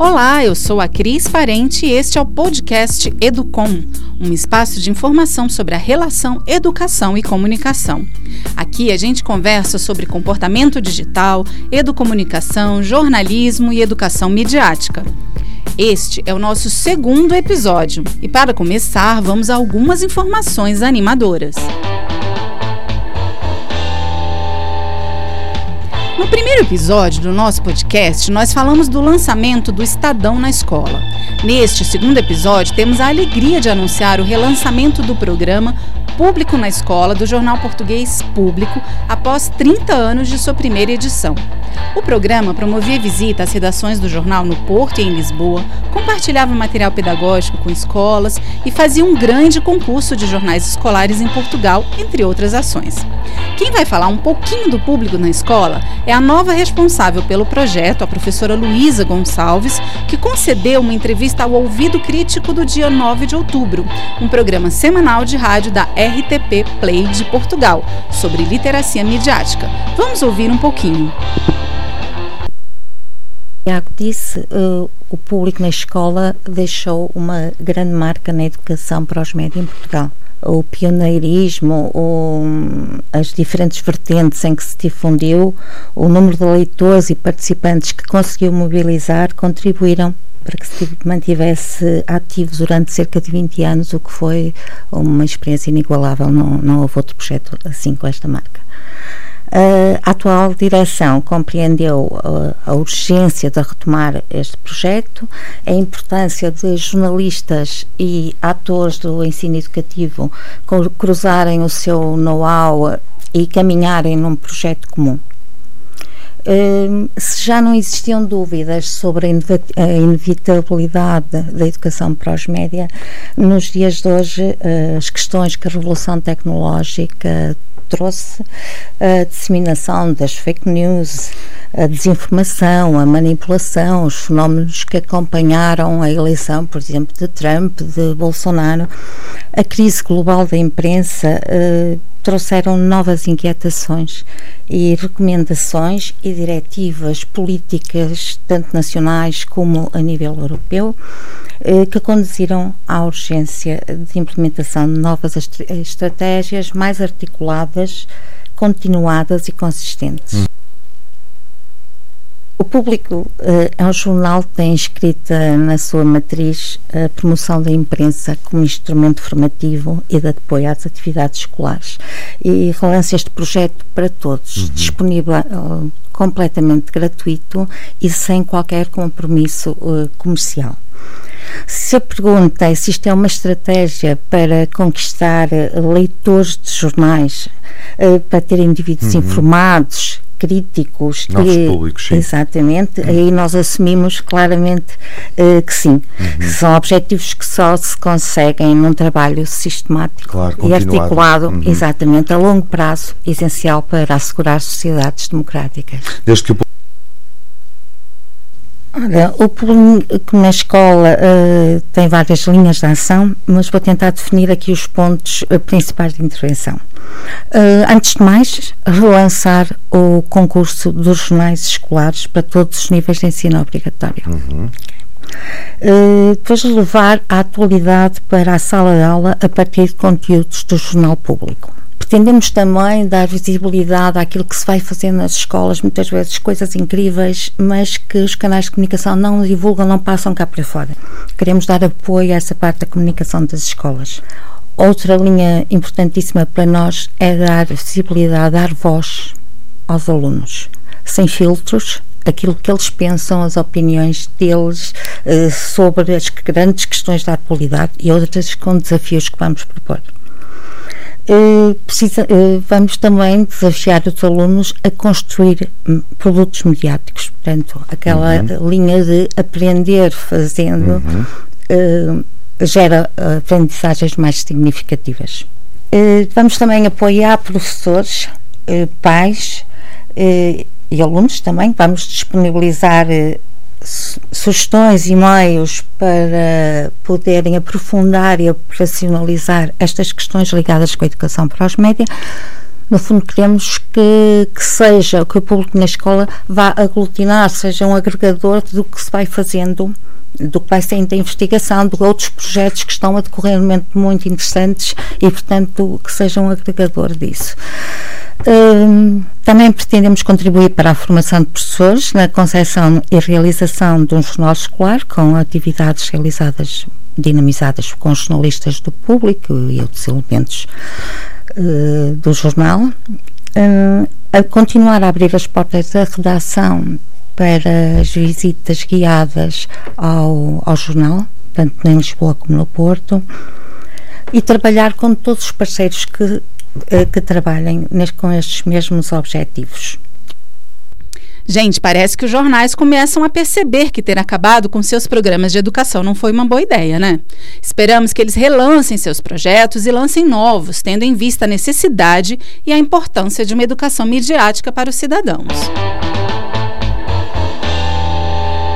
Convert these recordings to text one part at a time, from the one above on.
Olá, eu sou a Cris Parente e este é o podcast Educom, um espaço de informação sobre a relação educação e comunicação. Aqui a gente conversa sobre comportamento digital, educomunicação, jornalismo e educação midiática. Este é o nosso segundo episódio e, para começar, vamos a algumas informações animadoras. No primeiro episódio do nosso podcast, nós falamos do lançamento do Estadão na escola. Neste segundo episódio, temos a alegria de anunciar o relançamento do programa Público na Escola do Jornal Português Público após 30 anos de sua primeira edição. O programa promovia visita às redações do jornal no Porto e em Lisboa, compartilhava material pedagógico com escolas e fazia um grande concurso de jornais escolares em Portugal, entre outras ações. Quem vai falar um pouquinho do público na escola é a nova responsável pelo projeto, a professora Luísa Gonçalves, que concedeu uma entrevista ao Ouvido Crítico do dia 9 de outubro, um programa semanal de rádio da RTP Play de Portugal, sobre literacia midiática. Vamos ouvir um pouquinho. Tiago disse, uh, o público na escola deixou uma grande marca na educação para os médios em Portugal. O pioneirismo, o, as diferentes vertentes em que se difundiu, o número de leitores e participantes que conseguiu mobilizar contribuíram para que se mantivesse ativo durante cerca de 20 anos, o que foi uma experiência inigualável. Não, não houve outro projeto assim com esta marca. A atual direção compreendeu a urgência de retomar este projeto, a importância de jornalistas e atores do ensino educativo cruzarem o seu know-how e caminharem num projeto comum. se já não existiam dúvidas sobre a inevitabilidade da educação para os média, nos dias de hoje as questões que a revolução tecnológica trouxe a disseminação das fake news, a desinformação, a manipulação, os fenómenos que acompanharam a eleição, por exemplo, de Trump, de Bolsonaro, a crise global da imprensa. Eh, trouxeram novas inquietações e recomendações e diretivas políticas, tanto nacionais como a nível europeu, eh, que conduziram à urgência de implementação de novas estratégias mais articuladas, continuadas e consistentes. Hum. O Público uh, é um jornal que tem escrita na sua matriz a promoção da imprensa como instrumento formativo e de apoio às atividades escolares e relança este projeto para todos, uhum. disponível uh, completamente gratuito e sem qualquer compromisso uh, comercial. Se a pergunta é se isto é uma estratégia para conquistar leitores de jornais, para ter indivíduos uhum. informados, críticos. Novos e, públicos, sim. Exatamente, uhum. aí nós assumimos claramente uh, que sim. Uhum. São objetivos que só se conseguem num trabalho sistemático claro, e articulado, uhum. exatamente, a longo prazo, essencial para assegurar sociedades democráticas. Desde que o Olha, o público na escola uh, tem várias linhas de ação, mas vou tentar definir aqui os pontos uh, principais de intervenção. Uh, antes de mais, relançar o concurso dos jornais escolares para todos os níveis de ensino obrigatório. Uhum. depois levar a atualidade para a sala de aula a partir de conteúdos do jornal público pretendemos também dar visibilidade àquilo que se vai fazer nas escolas, muitas vezes coisas incríveis, mas que os canais de comunicação não divulgam, não passam cá para fora. Queremos dar apoio a essa parte da comunicação das escolas. Outra linha importantíssima para nós é dar visibilidade, dar voz aos alunos, sem filtros, aquilo que eles pensam, as opiniões deles uh, sobre as grandes questões da atualidade e outras com desafios que vamos propor. Uh, precisa, uh, vamos também desafiar os alunos a construir hum, produtos mediáticos, portanto, aquela uhum. linha de aprender fazendo uhum. uh, gera aprendizagens mais significativas. vamos também apoiar professores, pais e alunos também, vamos disponibilizar sugestões e meios para poderem aprofundar e operacionalizar estas questões ligadas com a educação para os média, No fundo, queremos que, que seja, que o público na escola vá aglutinar, seja um agregador do que se vai fazendo do que vai ser da investigação, de outros projetos que estão a decorrer muito interessantes e, portanto, que sejam um agregador disso. Um, também pretendemos contribuir para a formação de professores na concepção e realização de um jornal escolar com atividades realizadas, dinamizadas com os jornalistas do público e outros elementos uh, do jornal. Uh, a continuar a abrir as portas da redação para as visitas guiadas ao, ao jornal, tanto em Lisboa como no Porto, e trabalhar com todos os parceiros que, que trabalhem com estes mesmos objetivos. Gente, parece que os jornais começam a perceber que ter acabado com seus programas de educação não foi uma boa ideia, né? Esperamos que eles relancem seus projetos e lancem novos, tendo em vista a necessidade e a importância de uma educação midiática para os cidadãos.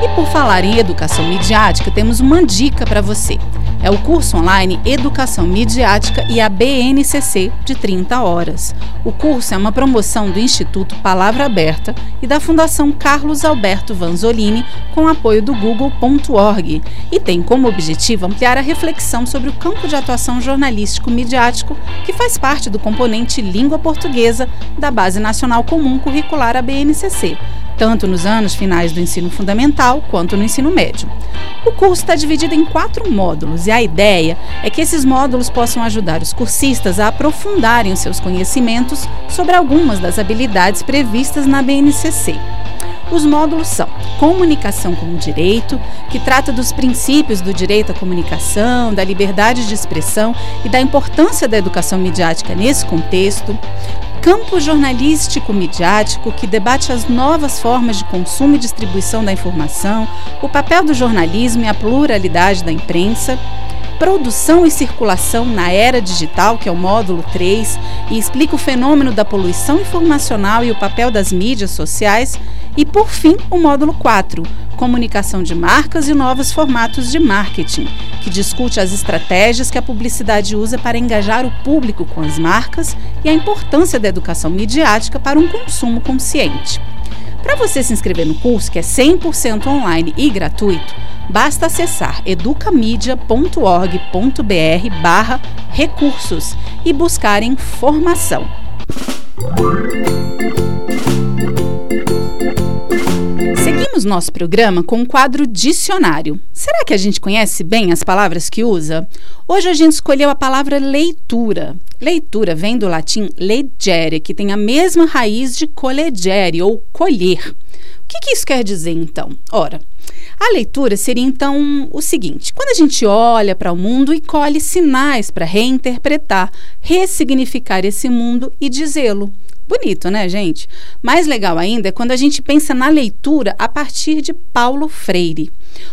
E por falar em educação midiática, temos uma dica para você. É o curso online Educação Midiática e a BNCC de 30 horas. O curso é uma promoção do Instituto Palavra Aberta e da Fundação Carlos Alberto Vanzolini com apoio do google.org e tem como objetivo ampliar a reflexão sobre o campo de atuação jornalístico midiático que faz parte do componente língua portuguesa da Base Nacional Comum Curricular a BNCC tanto nos anos finais do ensino fundamental quanto no ensino médio. O curso está dividido em quatro módulos e a ideia é que esses módulos possam ajudar os cursistas a aprofundarem os seus conhecimentos sobre algumas das habilidades previstas na BNCC. Os módulos são Comunicação como Direito, que trata dos princípios do direito à comunicação, da liberdade de expressão e da importância da educação midiática nesse contexto campo jornalístico midiático que debate as novas formas de consumo e distribuição da informação, o papel do jornalismo e a pluralidade da imprensa, produção e circulação na era digital, que é o módulo 3, e explica o fenômeno da poluição informacional e o papel das mídias sociais, e por fim, o módulo 4, comunicação de marcas e novos formatos de marketing, que discute as estratégias que a publicidade usa para engajar o público com as marcas e a importância da educação midiática para um consumo consciente. Para você se inscrever no curso, que é 100% online e gratuito, basta acessar educamedia.org.br barra recursos e buscar informação. Seguimos nosso programa com o quadro Dicionário. Será que a gente conhece bem as palavras que usa? Hoje a gente escolheu a palavra leitura. Leitura vem do latim legere, que tem a mesma raiz de collegere ou colher. O que, que isso quer dizer então? Ora, a leitura seria então o seguinte: quando a gente olha para o mundo e colhe sinais para reinterpretar, ressignificar esse mundo e dizê-lo. Bonito, né, gente? Mais legal ainda é quando a gente pensa na leitura a partir de Paulo Freire.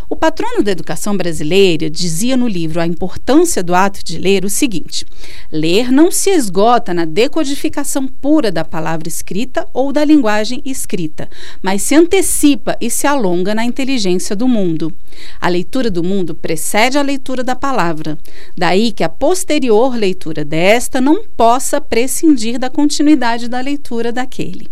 O patrono da educação brasileira dizia no livro A Importância do Ato de Ler o seguinte: ler não se esgota na decodificação pura da palavra escrita ou da linguagem escrita, mas se antecipa e se alonga na inteligência do mundo. A leitura do mundo precede a leitura da palavra. Daí que a posterior leitura desta não possa prescindir da continuidade da leitura daquele.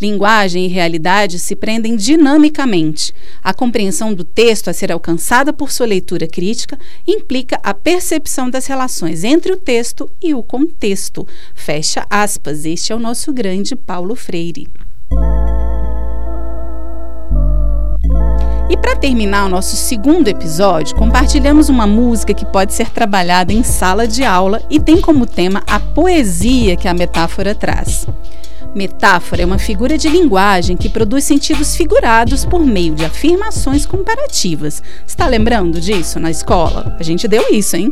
Linguagem e realidade se prendem dinamicamente. A compreensão do texto a ser alcançada por sua leitura crítica implica a percepção das relações entre o texto e o contexto. Fecha aspas. Este é o nosso grande Paulo Freire. E para terminar o nosso segundo episódio, compartilhamos uma música que pode ser trabalhada em sala de aula e tem como tema a poesia que a metáfora traz. Metáfora é uma figura de linguagem que produz sentidos figurados por meio de afirmações comparativas. Está lembrando disso na escola? A gente deu isso, hein?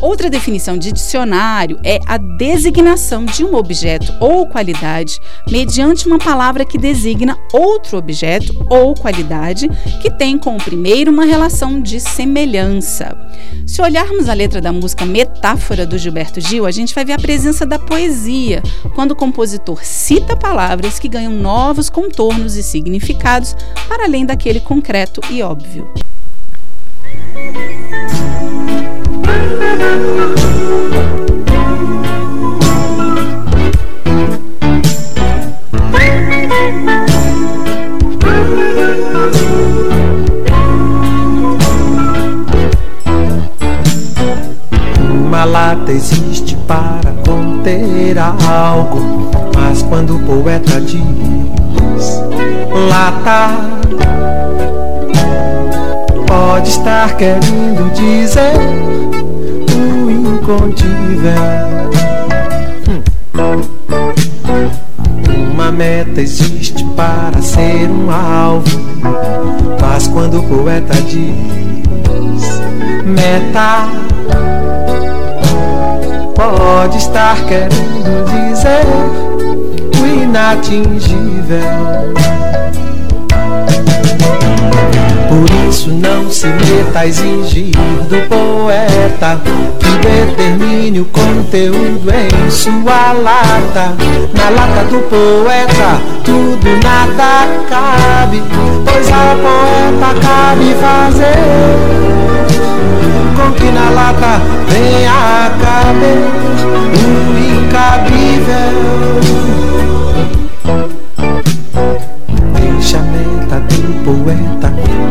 Outra definição de dicionário é a designação de um objeto ou qualidade mediante uma palavra que designa outro objeto ou qualidade que tem com o primeiro uma relação de semelhança. Se olharmos a letra da música Metáfora do Gilberto Gil, a gente vai ver a presença da poesia, quando o compositor cita palavras que ganham novos contornos e significados para além daquele concreto e óbvio. Uma lata existe para conter algo, mas quando o poeta é diz lata, pode estar querendo dizer incontível. Uma meta existe para ser um alvo, mas quando o poeta diz meta, pode estar querendo dizer o inatingível. Isso não se meta a exigir do poeta que determine o conteúdo em sua lata. Na lata do poeta tudo nada cabe, pois ao poeta cabe fazer com que na lata venha caber o incabível.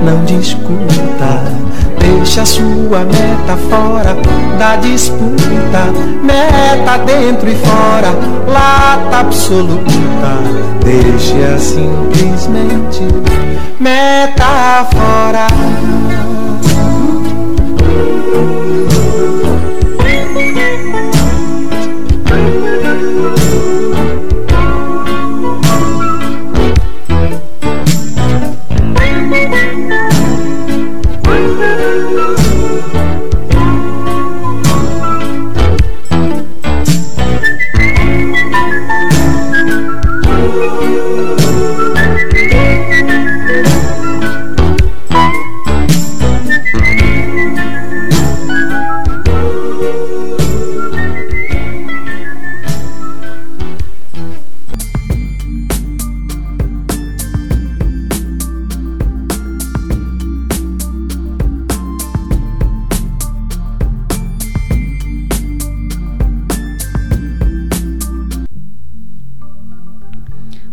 Não discuta. Deixa sua meta fora da disputa. Meta dentro e fora, lata absoluta. Deixa simplesmente meta fora.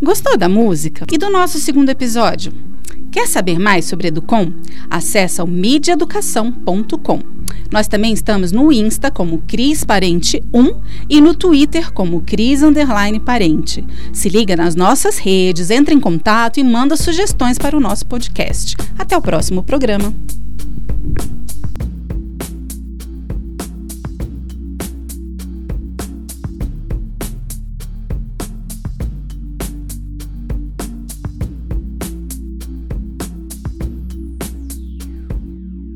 Gostou da música e do nosso segundo episódio? Quer saber mais sobre Educom? Acesse o mediaeducação.com. Nós também estamos no Insta como Cris Parente 1 e no Twitter como Cris Underline Parente. Se liga nas nossas redes, entre em contato e manda sugestões para o nosso podcast. Até o próximo programa.